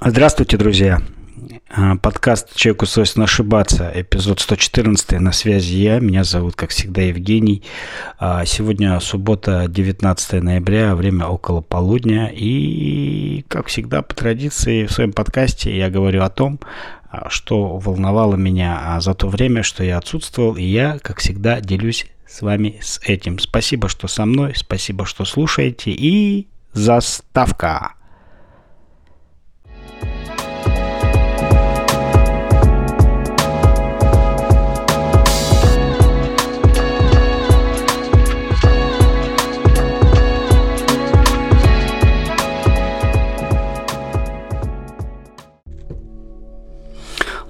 Здравствуйте, друзья. А, подкаст «Человеку свойственно ошибаться», эпизод 114. На связи я, меня зовут, как всегда, Евгений. А, сегодня суббота, 19 ноября, время около полудня. И, как всегда, по традиции в своем подкасте я говорю о том, а, что волновало меня за то время, что я отсутствовал. И я, как всегда, делюсь с вами с этим. Спасибо, что со мной, спасибо, что слушаете. И заставка.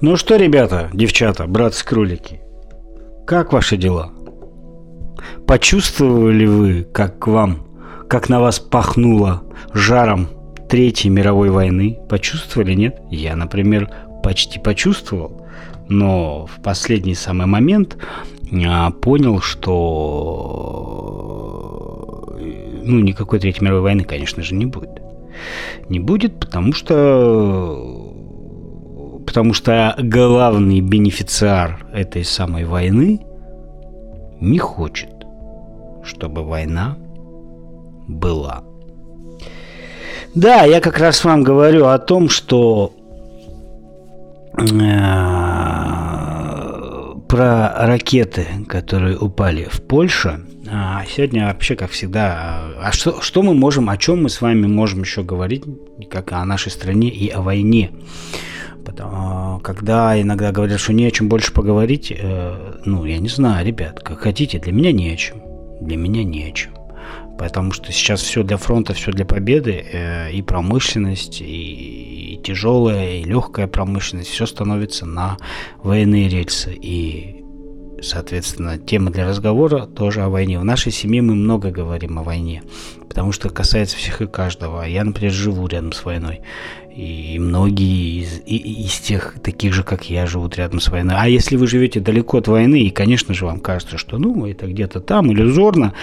Ну что, ребята, девчата, братцы-кролики, как ваши дела? Почувствовали вы, как к вам, как на вас пахнуло жаром Третьей мировой войны? Почувствовали, нет? Я, например, почти почувствовал, но в последний самый момент а, понял, что ну, никакой Третьей мировой войны, конечно же, не будет. Не будет, потому что потому что главный бенефициар этой самой войны не хочет, чтобы война была. Да, я как раз вам говорю о том, что э, про ракеты, которые упали в Польше. А сегодня вообще, как всегда, а что, что мы можем, о чем мы с вами можем еще говорить, как о нашей стране и о войне? Потому, когда иногда говорят, что не о чем больше поговорить, э, ну, я не знаю, ребят, как хотите, для меня не о чем. Для меня не о чем. Потому что сейчас все для фронта, все для победы, э, и промышленность, и, и тяжелая, и легкая промышленность, все становится на военные рельсы. И, соответственно, тема для разговора тоже о войне. В нашей семье мы много говорим о войне, потому что касается всех и каждого. Я, например, живу рядом с войной. И многие из, из тех, таких же, как я, живут рядом с войной. А если вы живете далеко от войны, и, конечно же, вам кажется, что ну, это где-то там, иллюзорно,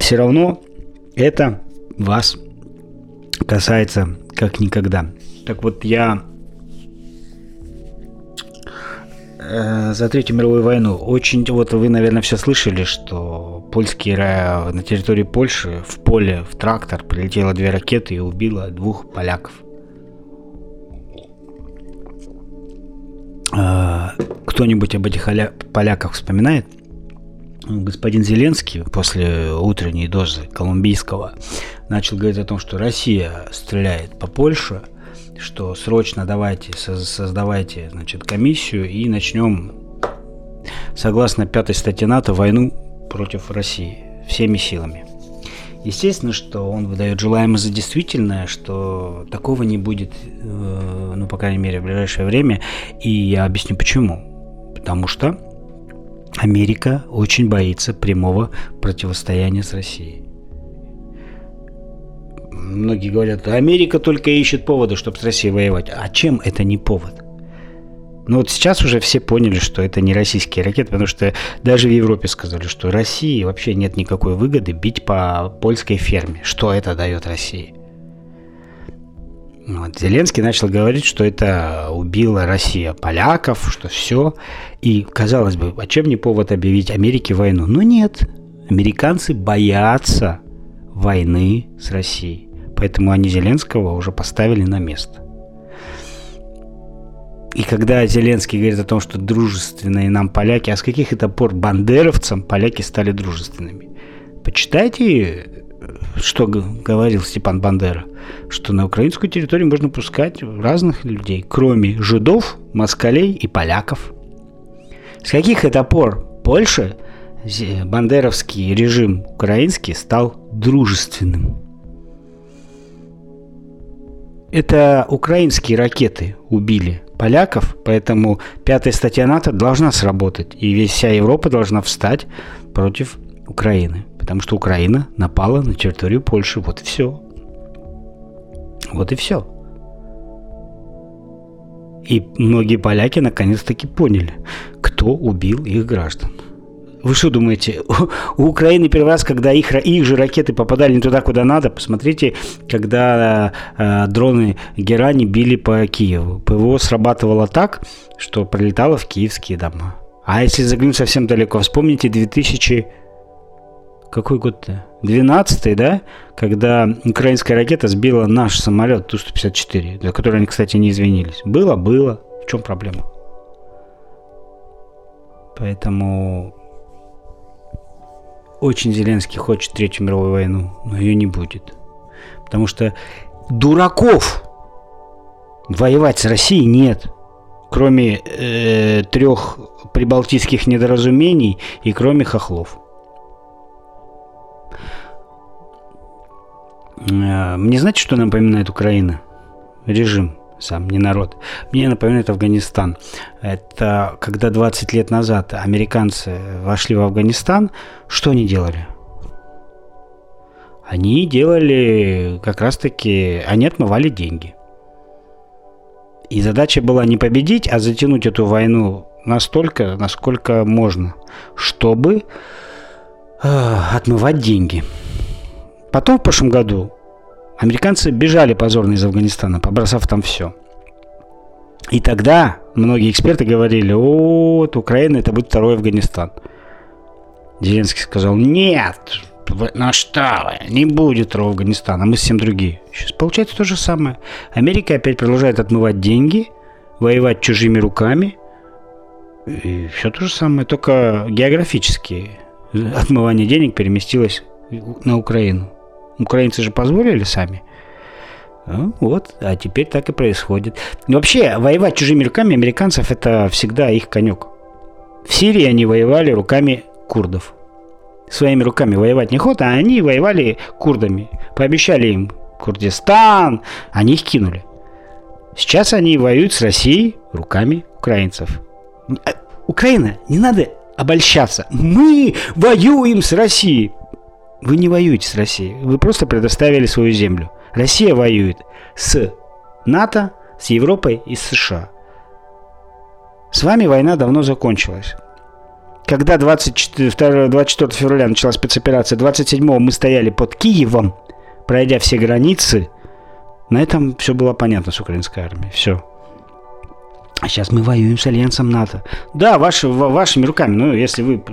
все равно это вас касается как никогда. Так вот, я за Третью мировую войну очень... Вот вы, наверное, все слышали, что польские на территории Польши в поле, в трактор прилетело две ракеты и убило двух поляков. А, кто-нибудь об этих поляках вспоминает? Господин Зеленский после утренней дозы колумбийского начал говорить о том, что Россия стреляет по Польше, что срочно давайте, создавайте значит, комиссию и начнем, согласно пятой статье НАТО, войну против России всеми силами. Естественно, что он выдает желаемое за действительное, что такого не будет, э, ну, по крайней мере, в ближайшее время. И я объясню почему. Потому что Америка очень боится прямого противостояния с Россией. Многие говорят, Америка только ищет повода, чтобы с Россией воевать. А чем это не повод? Но вот сейчас уже все поняли, что это не российские ракеты, потому что даже в Европе сказали, что России вообще нет никакой выгоды бить по польской ферме. Что это дает России? Вот. Зеленский начал говорить, что это убила Россия поляков, что все. И, казалось бы, а чем не повод объявить Америке войну? Но нет. Американцы боятся войны с Россией. Поэтому они Зеленского уже поставили на место. И когда Зеленский говорит о том, что дружественные нам поляки, а с каких это пор бандеровцам поляки стали дружественными? Почитайте, что говорил Степан Бандера, что на украинскую территорию можно пускать разных людей, кроме жидов, москалей и поляков. С каких это пор Польша, бандеровский режим украинский, стал дружественным? Это украинские ракеты убили поляков, поэтому пятая статья НАТО должна сработать, и весь вся Европа должна встать против Украины, потому что Украина напала на территорию Польши, вот и все. Вот и все. И многие поляки наконец-таки поняли, кто убил их граждан. Вы что думаете, у, Украины первый раз, когда их, их же ракеты попадали не туда, куда надо, посмотрите, когда э, дроны Герани били по Киеву. ПВО срабатывало так, что прилетало в киевские дома. А если заглянуть совсем далеко, вспомните 2000... Какой год-то? 12 да? Когда украинская ракета сбила наш самолет Ту-154, за который они, кстати, не извинились. Было, было. В чем проблема? Поэтому очень Зеленский хочет Третью мировую войну, но ее не будет. Потому что дураков воевать с Россией нет. Кроме э, трех прибалтийских недоразумений и кроме хохлов. Э, мне знаете, что напоминает Украина? Режим сам, не народ. Мне напоминает Афганистан. Это когда 20 лет назад американцы вошли в Афганистан, что они делали? Они делали как раз-таки, они отмывали деньги. И задача была не победить, а затянуть эту войну настолько, насколько можно, чтобы э, отмывать деньги. Потом в прошлом году Американцы бежали позорно из Афганистана, побросав там все. И тогда многие эксперты говорили, вот Украина это будет второй Афганистан. Зеленский сказал, нет, на что вы, не будет второго Афганистана, мы совсем другие. Сейчас получается то же самое. Америка опять продолжает отмывать деньги, воевать чужими руками. И все то же самое, только географически отмывание денег переместилось на Украину. Украинцы же позволили сами. Ну, вот, а теперь так и происходит. Вообще, воевать чужими руками американцев это всегда их конек. В Сирии они воевали руками курдов. Своими руками воевать не охота, а они воевали курдами. Пообещали им Курдистан, они их кинули. Сейчас они воюют с Россией руками украинцев. А, Украина, не надо обольщаться. Мы воюем с Россией. Вы не воюете с Россией, вы просто предоставили свою землю. Россия воюет с НАТО, с Европой и с США. С вами война давно закончилась. Когда 24, 24 февраля началась спецоперация, 27 мы стояли под Киевом, пройдя все границы, на этом все было понятно с украинской армией. Все. А сейчас мы воюем с альянсом НАТО. Да, ваши, вашими руками. Но если вы,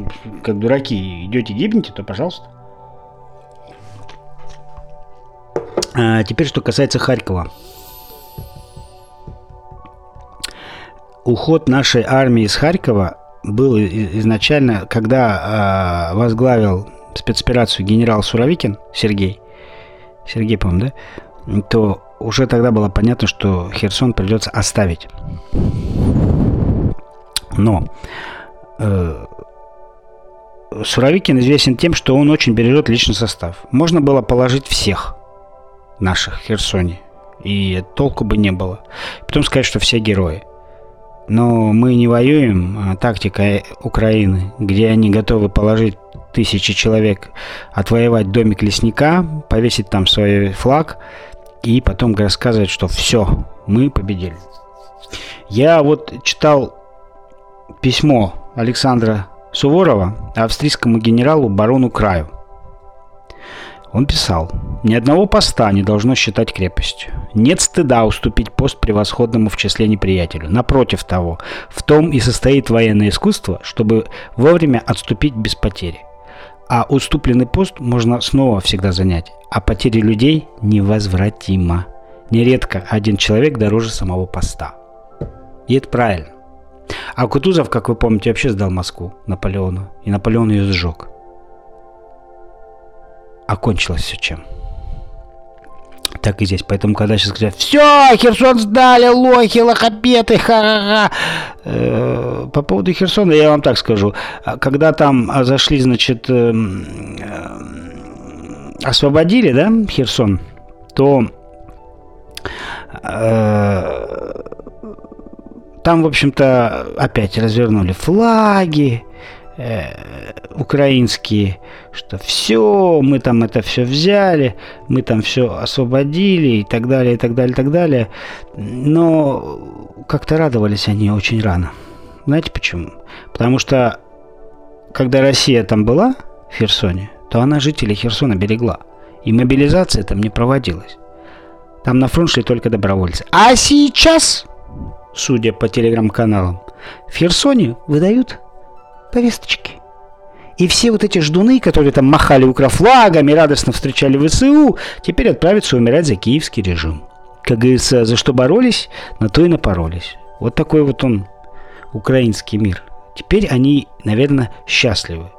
как дураки, идете гибнете, то пожалуйста. Теперь, что касается Харькова. Уход нашей армии из Харькова был изначально, когда э, возглавил спецоперацию генерал Суровикин Сергей, Сергей, по-моему, да, то уже тогда было понятно, что Херсон придется оставить. Но э, Суровикин известен тем, что он очень бережет личный состав. Можно было положить всех наших в Херсоне. И толку бы не было. Потом сказать, что все герои. Но мы не воюем. А тактика Украины, где они готовы положить тысячи человек, отвоевать домик лесника, повесить там свой флаг и потом рассказывать, что все, мы победили. Я вот читал письмо Александра Суворова австрийскому генералу барону Краю. Он писал, «Ни одного поста не должно считать крепостью. Нет стыда уступить пост превосходному в числе неприятелю. Напротив того, в том и состоит военное искусство, чтобы вовремя отступить без потери. А уступленный пост можно снова всегда занять, а потери людей невозвратимо. Нередко один человек дороже самого поста. И это правильно. А Кутузов, как вы помните, вообще сдал Москву Наполеону, и Наполеон ее сжег окончилось все чем. Так и здесь. Поэтому, когда сейчас говорят, все, Херсон сдали, лохи, лохопеты, ха-ха-ха. Э, по поводу Херсона я вам так скажу. Когда там зашли, значит, э, э, освободили, да, Херсон, то там, в общем-то, опять развернули флаги, э, украинские, что все, мы там это все взяли, мы там все освободили и так далее, и так далее, и так далее. Но как-то радовались они очень рано. Знаете почему? Потому что когда Россия там была, в Херсоне, то она жителей Херсона берегла. И мобилизация там не проводилась. Там на фронт шли только добровольцы. А сейчас, судя по телеграм-каналам, в Херсоне выдают повесточки. И все вот эти ждуны, которые там махали укрофлагами, радостно встречали ВСУ, теперь отправятся умирать за киевский режим. Как говорится, за что боролись, на то и напоролись. Вот такой вот он, украинский мир. Теперь они, наверное, счастливы.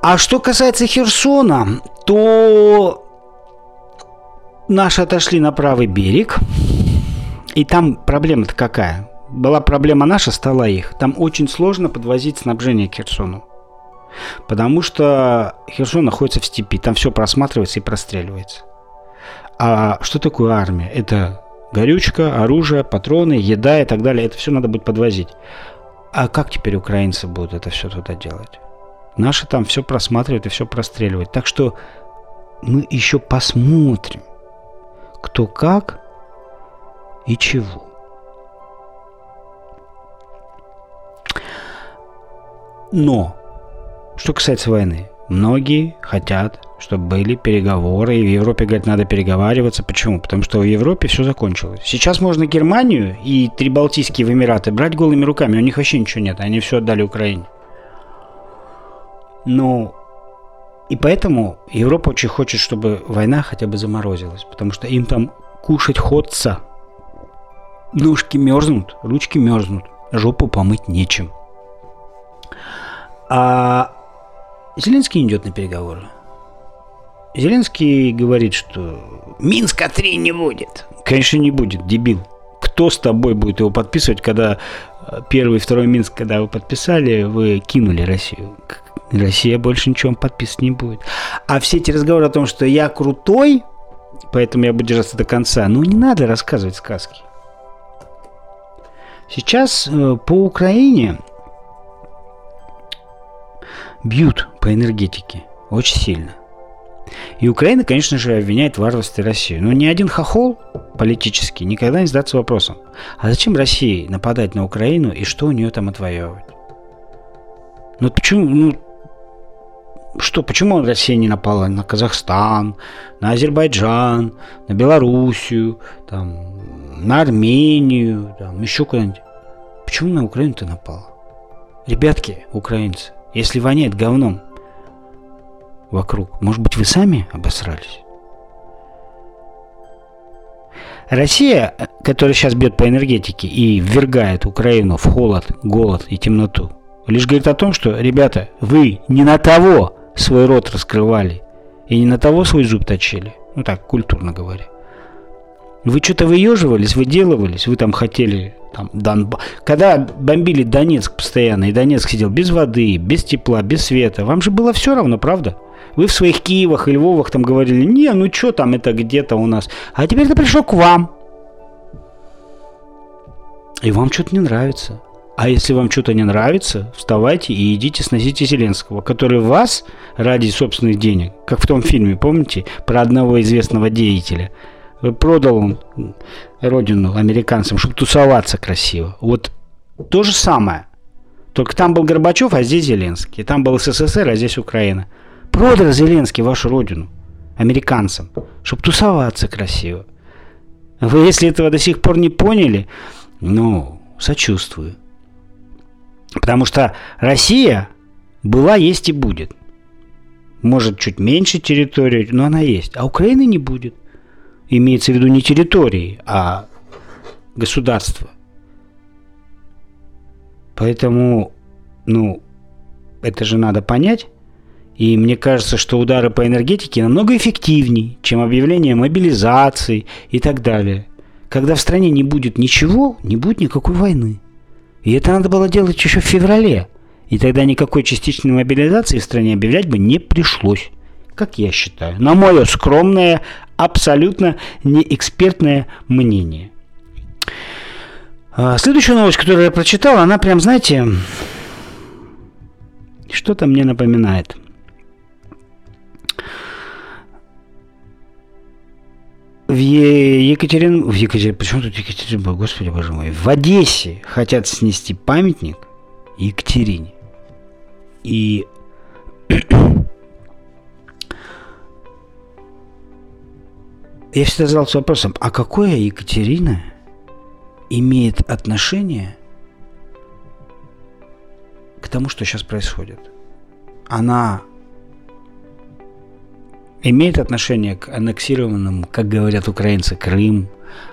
А что касается Херсона, то наши отошли на правый берег. И там проблема-то какая? Была проблема наша, стала их. Там очень сложно подвозить снабжение к Херсону. Потому что Херсон находится в степи, там все просматривается и простреливается. А что такое армия? Это горючка, оружие, патроны, еда и так далее. Это все надо будет подвозить. А как теперь украинцы будут это все туда делать? Наши там все просматривают и все простреливают. Так что мы еще посмотрим, кто как и чего. Но, что касается войны, многие хотят, чтобы были переговоры, и в Европе, говорят, надо переговариваться. Почему? Потому что в Европе все закончилось. Сейчас можно Германию и три Балтийские Эмираты брать голыми руками, у них вообще ничего нет, они все отдали Украине. Но и поэтому Европа очень хочет, чтобы война хотя бы заморозилась, потому что им там кушать ходца. Ножки мерзнут, ручки мерзнут, жопу помыть нечем. А Зеленский не идет на переговоры. Зеленский говорит, что Минска-3 не будет. Конечно, не будет, дебил. Кто с тобой будет его подписывать, когда э, первый и второй Минск, когда вы подписали, вы кинули Россию? Россия больше ничего подписывать не будет. А все эти разговоры о том, что я крутой, поэтому я буду держаться до конца, ну не надо рассказывать сказки. Сейчас э, по Украине бьют по энергетике очень сильно. И Украина, конечно же, обвиняет в варварстве Россию. Но ни один хохол политический никогда не задается вопросом, а зачем России нападать на Украину и что у нее там отвоевывать? Ну почему, ну что, почему Россия не напала на Казахстан, на Азербайджан, на Белоруссию, там, на Армению, там, еще куда-нибудь? Почему на Украину-то напала? Ребятки, украинцы, если воняет говном вокруг, может быть, вы сами обосрались? Россия, которая сейчас бьет по энергетике и ввергает Украину в холод, голод и темноту, лишь говорит о том, что, ребята, вы не на того свой рот раскрывали и не на того свой зуб точили. Ну так, культурно говоря. Вы что-то выеживались, выделывались, вы там хотели там, Донбасс. Когда бомбили Донецк постоянно, и Донецк сидел без воды, без тепла, без света, вам же было все равно, правда? Вы в своих Киевах и Львовах там говорили, не, ну что там это где-то у нас. А теперь это пришло к вам. И вам что-то не нравится. А если вам что-то не нравится, вставайте и идите сносите Зеленского, который вас ради собственных денег, как в том фильме, помните, про одного известного деятеля, продал он родину американцам, чтобы тусоваться красиво. Вот то же самое. Только там был Горбачев, а здесь Зеленский. Там был СССР, а здесь Украина. Продал Зеленский вашу родину американцам, чтобы тусоваться красиво. Вы, если этого до сих пор не поняли, ну, сочувствую. Потому что Россия была, есть и будет. Может, чуть меньше территории, но она есть. А Украины не будет. Имеется в виду не территории, а государство. Поэтому, ну, это же надо понять. И мне кажется, что удары по энергетике намного эффективнее, чем объявление мобилизации и так далее. Когда в стране не будет ничего, не будет никакой войны. И это надо было делать еще в феврале. И тогда никакой частичной мобилизации в стране объявлять бы не пришлось. Как я считаю. На мое скромное, абсолютно неэкспертное мнение. А, следующая новость, которую я прочитал, она прям, знаете, что-то мне напоминает – в Екатерин... в Екатерин... почему тут Екатеринбург, господи боже мой, в Одессе хотят снести памятник Екатерине. И я всегда задался вопросом, а какое Екатерина имеет отношение к тому, что сейчас происходит? Она имеет отношение к аннексированному, как говорят украинцы, Крым.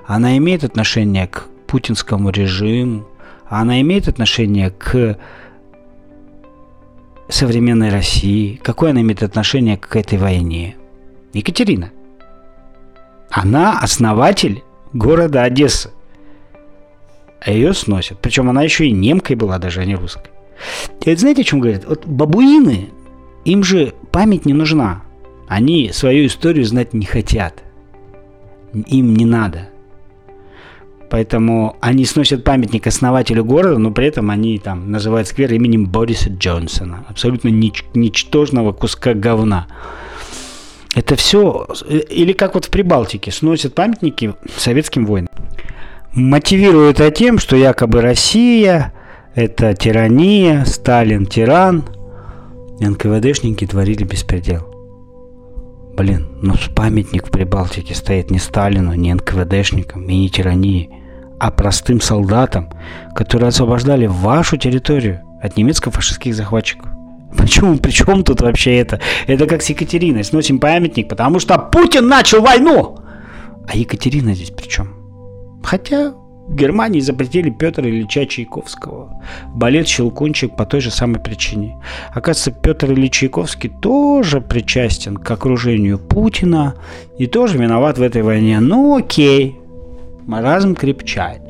Она имеет отношение к путинскому режиму. Она имеет отношение к современной России. Какое она имеет отношение к этой войне? Екатерина. Она основатель города Одесса. А ее сносят. Причем она еще и немкой была, даже а не русской. И это знаете, о чем говорят? Вот бабуины, им же память не нужна. Они свою историю знать не хотят. Им не надо. Поэтому они сносят памятник основателю города, но при этом они там называют сквер именем Бориса Джонсона. Абсолютно нич- ничтожного куска говна. Это все, или как вот в Прибалтике, сносят памятники советским воинам. Мотивируют это тем, что якобы Россия – это тирания, Сталин – тиран, НКВДшники творили беспредел. Блин, ну памятник в Прибалтике стоит не Сталину, не НКВДшникам и не тирании, а простым солдатам, которые освобождали вашу территорию от немецко-фашистских захватчиков. Почему? При чем тут вообще это? Это как с Екатериной. Сносим памятник, потому что Путин начал войну! А Екатерина здесь при чем? Хотя в Германии запретили Петра Ильича Чайковского. Балет «Щелкунчик» по той же самой причине. Оказывается, Петр Ильич Чайковский тоже причастен к окружению Путина и тоже виноват в этой войне. Ну окей, маразм крепчает.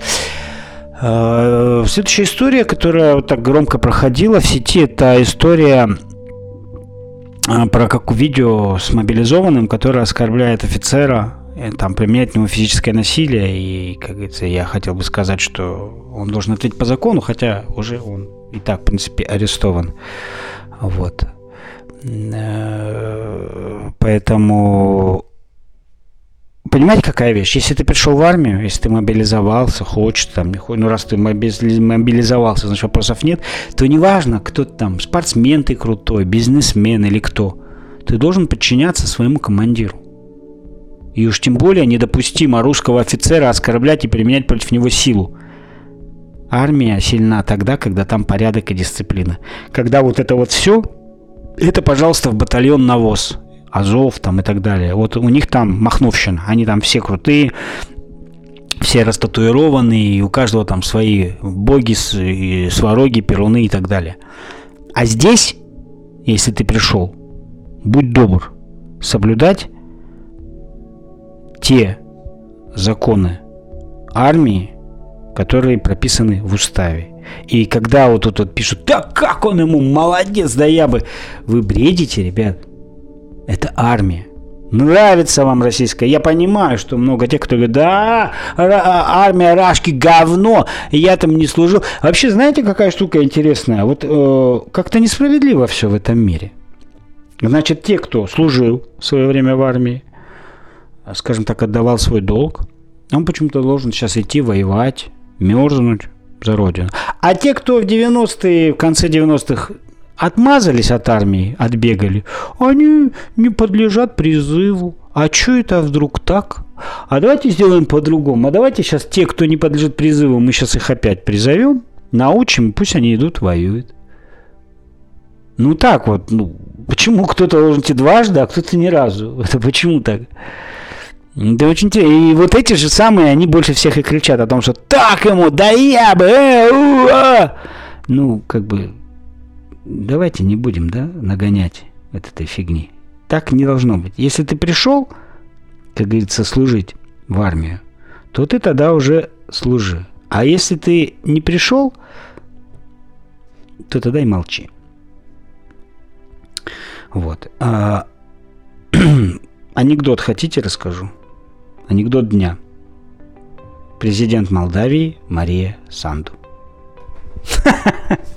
Э, следующая история, которая вот так громко проходила в сети, это история э, про как видео с мобилизованным, который оскорбляет офицера Э, там применять к нему физическое насилие, и, как говорится, я хотел бы сказать, что он должен ответить по закону, хотя уже он и так, в принципе, арестован. Вот. Поэтому понимаете, какая вещь? Если ты пришел в армию, если ты мобилизовался, хочешь там, ну раз ты мобилизовался, значит вопросов нет, то неважно, кто ты там, спортсмен ты крутой, бизнесмен или кто, ты должен подчиняться своему командиру. И уж тем более недопустимо русского офицера оскорблять и применять против него силу. Армия сильна тогда, когда там порядок и дисциплина. Когда вот это вот все, это, пожалуйста, в батальон навоз. Азов там и так далее. Вот у них там махновщина. Они там все крутые, все растатуированные, и у каждого там свои боги, свароги, перуны и так далее. А здесь, если ты пришел, будь добр, соблюдать те законы армии, которые прописаны в уставе. И когда вот тут вот пишут, да как он ему молодец, да я бы... Вы бредите, ребят. Это армия. Нравится вам российская. Я понимаю, что много тех, кто говорит, да, а, армия Рашки говно, я там не служил. Вообще, знаете, какая штука интересная? Вот э, как-то несправедливо все в этом мире. Значит, те, кто служил в свое время в армии, скажем так, отдавал свой долг, он почему-то должен сейчас идти воевать, мерзнуть за родину. А те, кто в 90-е, в конце 90-х отмазались от армии, отбегали, они не подлежат призыву. А что это вдруг так? А давайте сделаем по-другому. А давайте сейчас те, кто не подлежит призыву, мы сейчас их опять призовем, научим, пусть они идут, воюют. Ну так вот, ну, почему кто-то должен идти дважды, а кто-то ни разу? Это почему так? Да очень интересно. И вот эти же самые, они больше всех и кричат о том, что так ему, да я бы, э, у, а! Ну, как бы, давайте не будем, да, нагонять от этой фигни. Так не должно быть. Если ты пришел, как говорится, служить в армию, то ты тогда уже служи. А если ты не пришел, то тогда и молчи. Вот. А, анекдот хотите расскажу? Анекдот дня. Президент Молдавии Мария Санду.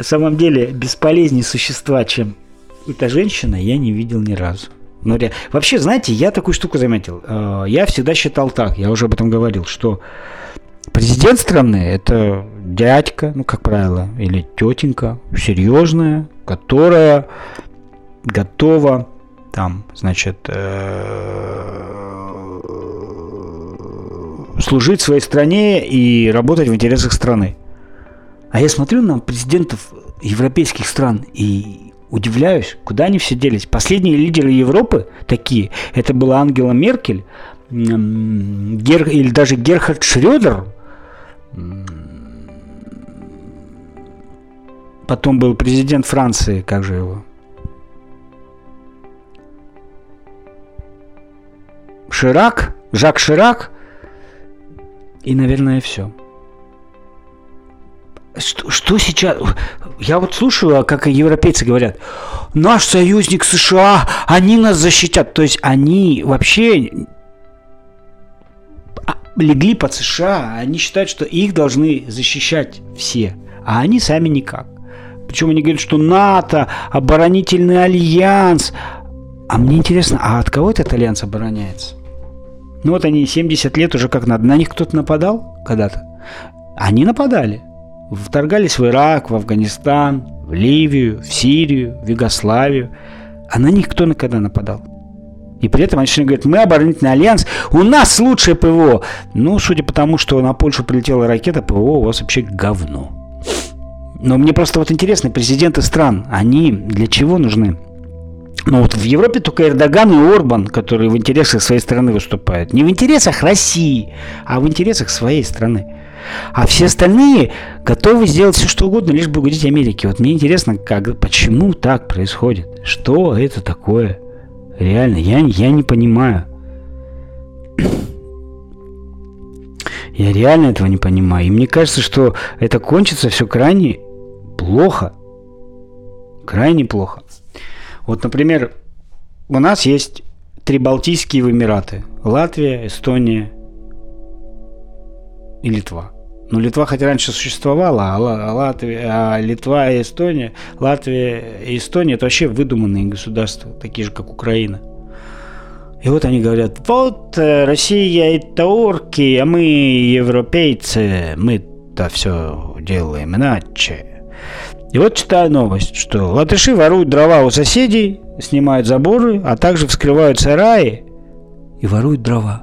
На самом деле, бесполезнее существа, чем эта женщина, я не видел ни разу. Но вообще, знаете, я такую штуку заметил. Э, я всегда считал так, я уже об этом говорил, что Президент страны это дядька, ну, как правило, или тетенька, серьезная, которая готова там, значит, э, служить своей стране и работать в интересах страны. А я смотрю на президентов европейских стран и удивляюсь, куда они все делись. Последние лидеры Европы такие, это была Ангела Меркель, Гер, или даже Герхард Шредер, потом был президент Франции, как же его? Ширак, Жак Ширак, и, наверное, все. Что, что сейчас? Я вот слушаю, как европейцы говорят, наш союзник США, они нас защитят. То есть они вообще а, легли под США, они считают, что их должны защищать все, а они сами никак. Причем они говорят, что НАТО, оборонительный альянс. А мне интересно, а от кого этот альянс обороняется? Ну вот они 70 лет уже как надо. На них кто-то нападал когда-то? Они нападали. Вторгались в Ирак, в Афганистан, в Ливию, в Сирию, в Югославию. А на них кто когда нападал? И при этом они говорят, мы оборонительный альянс, у нас лучшее ПВО. Ну, судя по тому, что на Польшу прилетела ракета, ПВО у вас вообще говно. Но мне просто вот интересно, президенты стран, они для чего нужны? Ну вот в Европе только Эрдоган и Орбан, которые в интересах своей страны выступают. Не в интересах России, а в интересах своей страны. А все остальные готовы сделать все, что угодно, лишь бы угодить Америке. Вот мне интересно, как, почему так происходит? Что это такое? Реально, я, я не понимаю. Я реально этого не понимаю. И мне кажется, что это кончится все крайне плохо. Крайне плохо. Вот, например, у нас есть три Балтийские Эмираты. Латвия, Эстония и Литва. Ну, Литва хотя раньше существовала, а, Латвия, а Литва и Эстония, Латвия и Эстония это вообще выдуманные государства, такие же, как Украина. И вот они говорят, вот э, Россия это орки, а мы европейцы, мы-то все делаем иначе. И вот читаю новость, что латыши воруют дрова у соседей, снимают заборы, а также вскрывают сараи и воруют дрова.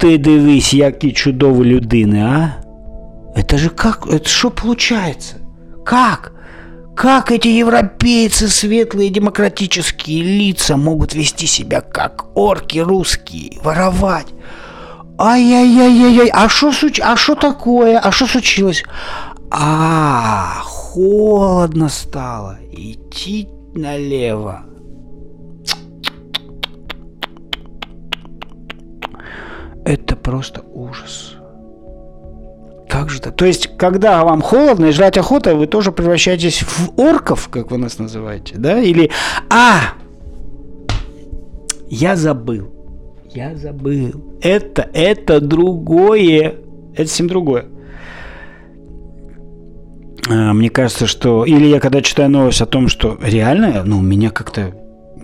Ти дивись, які чудові людини, а? Это же как? Это что получается? Как? Как эти европейцы, светлые демократические лица могут вести себя как орки русские, воровать? Ай-яй-яй-яй-яй, а что суч... а что такое? А что случилось? А, холодно стало. Идти налево. Это просто ужас. Как же это? То есть, когда вам холодно и жрать охота, вы тоже превращаетесь в орков, как вы нас называете, да? Или, а, я забыл. Я забыл. Это, это другое. Это совсем другое. А, мне кажется, что... Или я когда читаю новость о том, что реально, ну, меня как-то...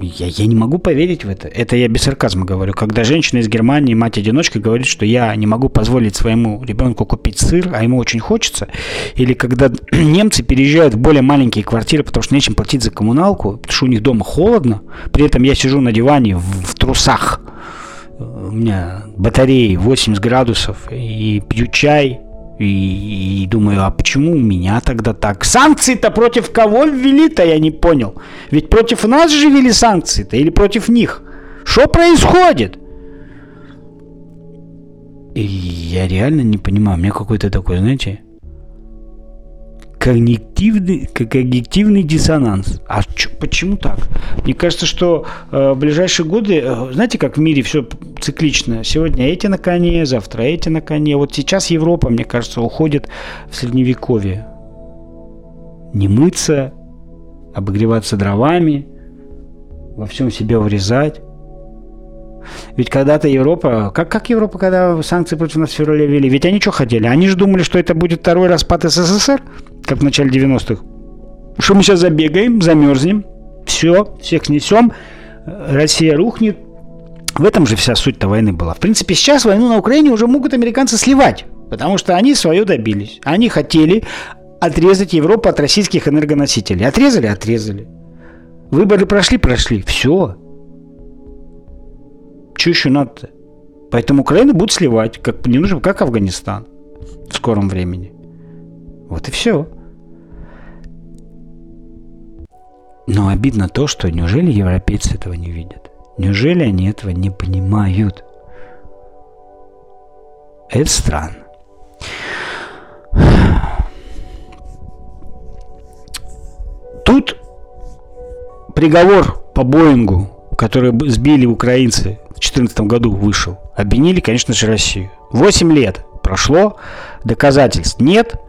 Я, я не могу поверить в это. Это я без сарказма говорю. Когда женщина из Германии, мать-одиночка, говорит, что я не могу позволить своему ребенку купить сыр, а ему очень хочется. Или когда немцы переезжают в более маленькие квартиры, потому что нечем платить за коммуналку, потому что у них дома холодно. При этом я сижу на диване в, в трусах у меня батареи 80 градусов, и пью чай, и, и думаю, а почему у меня тогда так? Санкции-то против кого ввели-то, я не понял. Ведь против нас же ввели санкции-то или против них? Что происходит? И я реально не понимаю, у меня какой-то такой, знаете, когнитивный, когнитивный диссонанс. А чё, почему так? Мне кажется, что э, в ближайшие годы, э, знаете, как в мире все циклично. Сегодня эти на коне, завтра эти на коне. Вот сейчас Европа, мне кажется, уходит в средневековье. Не мыться, обогреваться дровами, во всем себя урезать. Ведь когда-то Европа, как, как Европа, когда санкции против нас в феврале ввели, ведь они что хотели? Они же думали, что это будет второй распад СССР, как в начале 90-х. Что мы сейчас забегаем, замерзнем, все, всех снесем, Россия рухнет, В этом же вся суть-то войны была. В принципе, сейчас войну на Украине уже могут американцы сливать, потому что они свое добились. Они хотели отрезать Европу от российских энергоносителей. Отрезали? Отрезали. Выборы прошли? Прошли. Все. Что еще надо-то? Поэтому Украину будут сливать, как, не нужно, как Афганистан в скором времени. Вот и все. Но обидно то, что неужели европейцы этого не видят? Неужели они этого не понимают? Это странно. Тут приговор по Боингу, который сбили украинцы в 2014 году вышел, обвинили, конечно же, Россию. Восемь лет прошло, доказательств нет,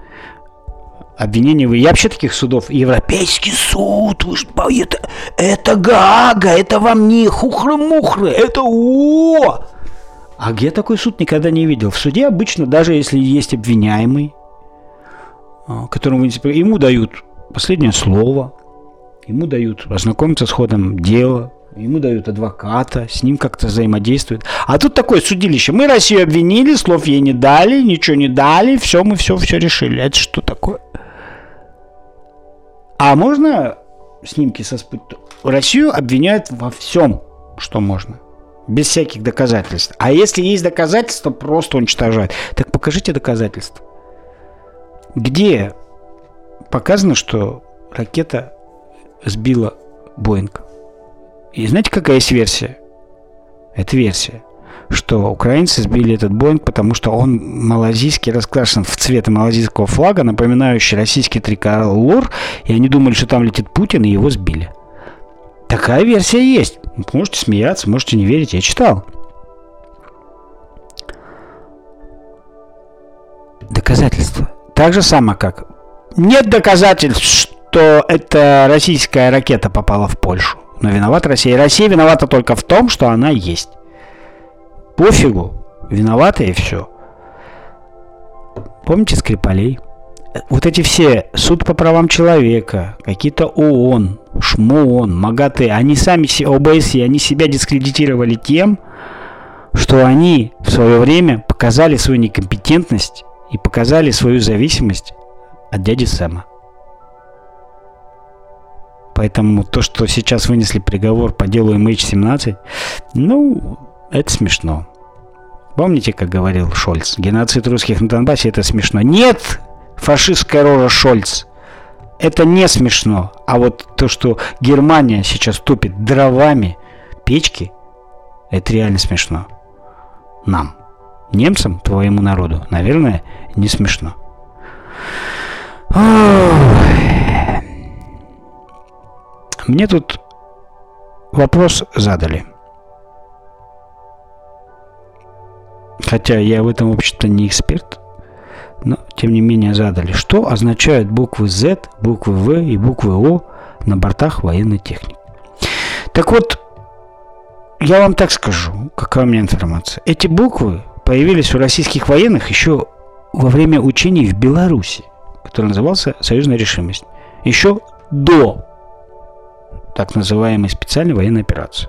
обвинений вы. Я вообще таких судов. Европейский суд, вы ж, это, это Гага, это вам не хухры-мухры, это о! А где такой суд никогда не видел? В суде обычно, даже если есть обвиняемый, а, которому ему дают последнее слово, ему дают ознакомиться с ходом дела, ему дают адвоката, с ним как-то взаимодействуют. А тут такое судилище. Мы Россию обвинили, слов ей не дали, ничего не дали, все, мы все, все решили. Это что такое? А можно снимки со спутника? Россию обвиняют во всем, что можно. Без всяких доказательств. А если есть доказательства, просто уничтожают. Так покажите доказательства. Где показано, что ракета сбила Боинг? И знаете, какая есть версия? Это версия что украинцы сбили этот Боинг, потому что он малазийский, раскрашен в цвет малазийского флага, напоминающий российский триколор, и они думали, что там летит Путин, и его сбили. Такая версия есть. Можете смеяться, можете не верить, я читал. Доказательства. Так же самое, как нет доказательств, что эта российская ракета попала в Польшу. Но виновата Россия. Россия виновата только в том, что она есть пофигу, виноваты и все. Помните Скрипалей? Вот эти все суд по правам человека, какие-то ООН, ШМООН, МАГАТЭ, они сами, ОБСЕ, они себя дискредитировали тем, что они в свое время показали свою некомпетентность и показали свою зависимость от дяди Сэма. Поэтому то, что сейчас вынесли приговор по делу MH17, ну, это смешно. Помните, как говорил Шольц? Геноцид русских на Донбассе это смешно. Нет, фашистская рожа Шольц. Это не смешно. А вот то, что Германия сейчас топит дровами печки, это реально смешно. Нам, немцам, твоему народу, наверное, не смешно. Мне тут вопрос задали – хотя я в этом, вообще-то, не эксперт, но, тем не менее, задали, что означают буквы Z, буквы В и буквы О на бортах военной техники. Так вот, я вам так скажу, какая у меня информация. Эти буквы появились у российских военных еще во время учений в Беларуси, который назывался «Союзная решимость». Еще до так называемой специальной военной операции.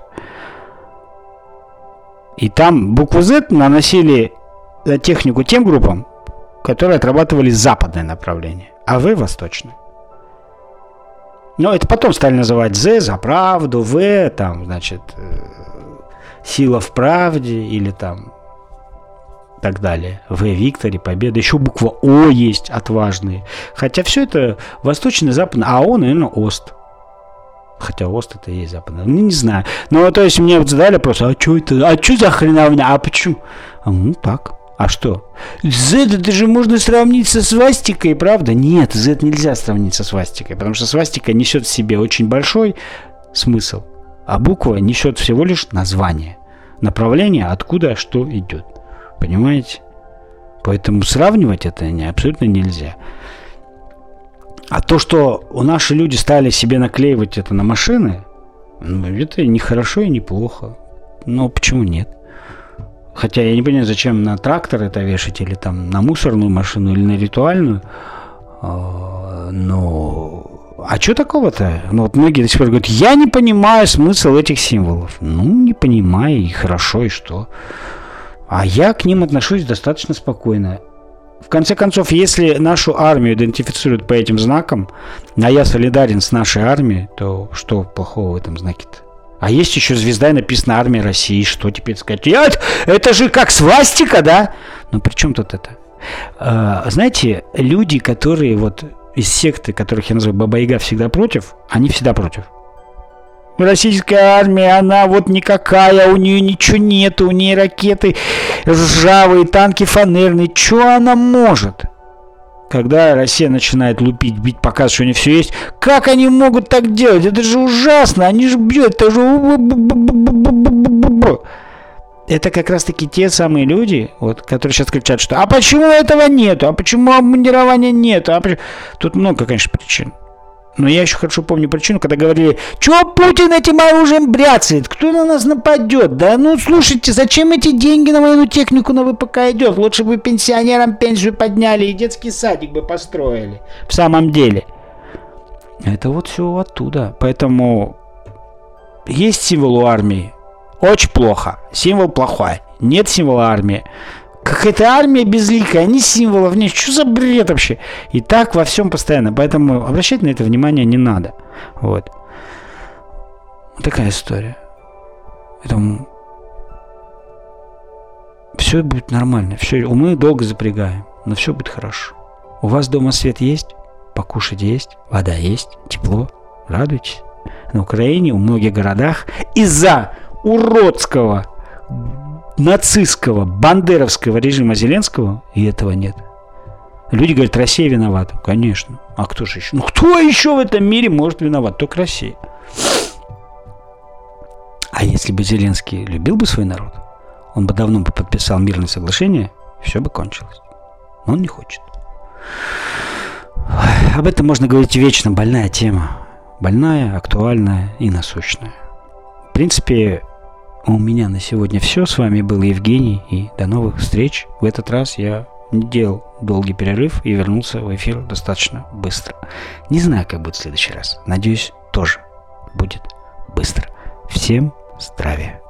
И там букву Z наносили на технику тем группам, которые отрабатывали западное направление, а В восточное. Но это потом стали называть Z за правду, В там, значит, э, сила в правде или там так далее. В Викторе, Победа. Еще буква О есть отважные. Хотя все это восточный, западный, а О, наверное, Ост. Хотя Ост это и есть западный. Ну, не знаю. Ну, то есть мне вот задали вопрос, а что это? А что за хреновня? А почему? А, ну, так. А что? Z это же можно сравнить со свастикой, правда? Нет, Z нельзя сравнить со свастикой, потому что свастика несет в себе очень большой смысл, а буква несет всего лишь название, направление, откуда что идет. Понимаете? Поэтому сравнивать это не, абсолютно нельзя. А то, что у наши люди стали себе наклеивать это на машины, ну, это не хорошо и не плохо. Но почему нет? Хотя я не понимаю, зачем на трактор это вешать, или там на мусорную машину, или на ритуальную. А, но а что такого-то? Ну вот многие до сих пор говорят, я не понимаю смысл этих символов. Ну, не понимаю, и хорошо, и что? А я к ним отношусь достаточно спокойно. В конце концов, если нашу армию идентифицируют по этим знакам, а я солидарен с нашей армией, то что плохого в этом знаке-то? А есть еще звезда и написано «Армия России». Что теперь сказать? Я, это же как свастика, да? Ну, при чем тут это? А, знаете, люди, которые вот из секты, которых я называю Баба-Яга, всегда против, они всегда против. Российская армия, она вот никакая, у нее ничего нет, у нее ракеты ржавые, танки фанерные. Что она может? Когда Россия начинает лупить, бить, показывать, что у них все есть, как они могут так делать? Это же ужасно, они же бьют, это же... Это как раз-таки те самые люди, вот, которые сейчас кричат, что «А почему этого нету? А почему обмундирования нету?» а почему... Тут много, конечно, причин. Но я еще хорошо помню причину, когда говорили, что Путин этим оружием бряцает, кто на нас нападет? Да ну слушайте, зачем эти деньги на военную технику на ВПК идет? Лучше бы пенсионерам пенсию подняли и детский садик бы построили. В самом деле. Это вот все оттуда. Поэтому есть символ у армии. Очень плохо. Символ плохой. Нет символа армии. Какая-то армия безликая, ни символов, нет. Что за бред вообще? И так во всем постоянно. Поэтому обращать на это внимание не надо. Вот. Такая история. Поэтому все будет нормально. Все, мы долго запрягаем, но все будет хорошо. У вас дома свет есть, покушать есть, вода есть, тепло. Радуйтесь. На Украине, в многих городах из-за уродского нацистского, бандеровского режима Зеленского, и этого нет. Люди говорят, Россия виновата. Конечно. А кто же еще? Ну кто еще в этом мире может виноват? Только Россия. А если бы Зеленский любил бы свой народ, он бы давно бы подписал мирное соглашение, все бы кончилось. Но он не хочет. Об этом можно говорить вечно. Больная тема. Больная, актуальная и насущная. В принципе, у меня на сегодня все. С вами был Евгений. И до новых встреч. В этот раз я делал долгий перерыв и вернулся в эфир достаточно быстро. Не знаю, как будет в следующий раз. Надеюсь, тоже будет быстро. Всем здравия.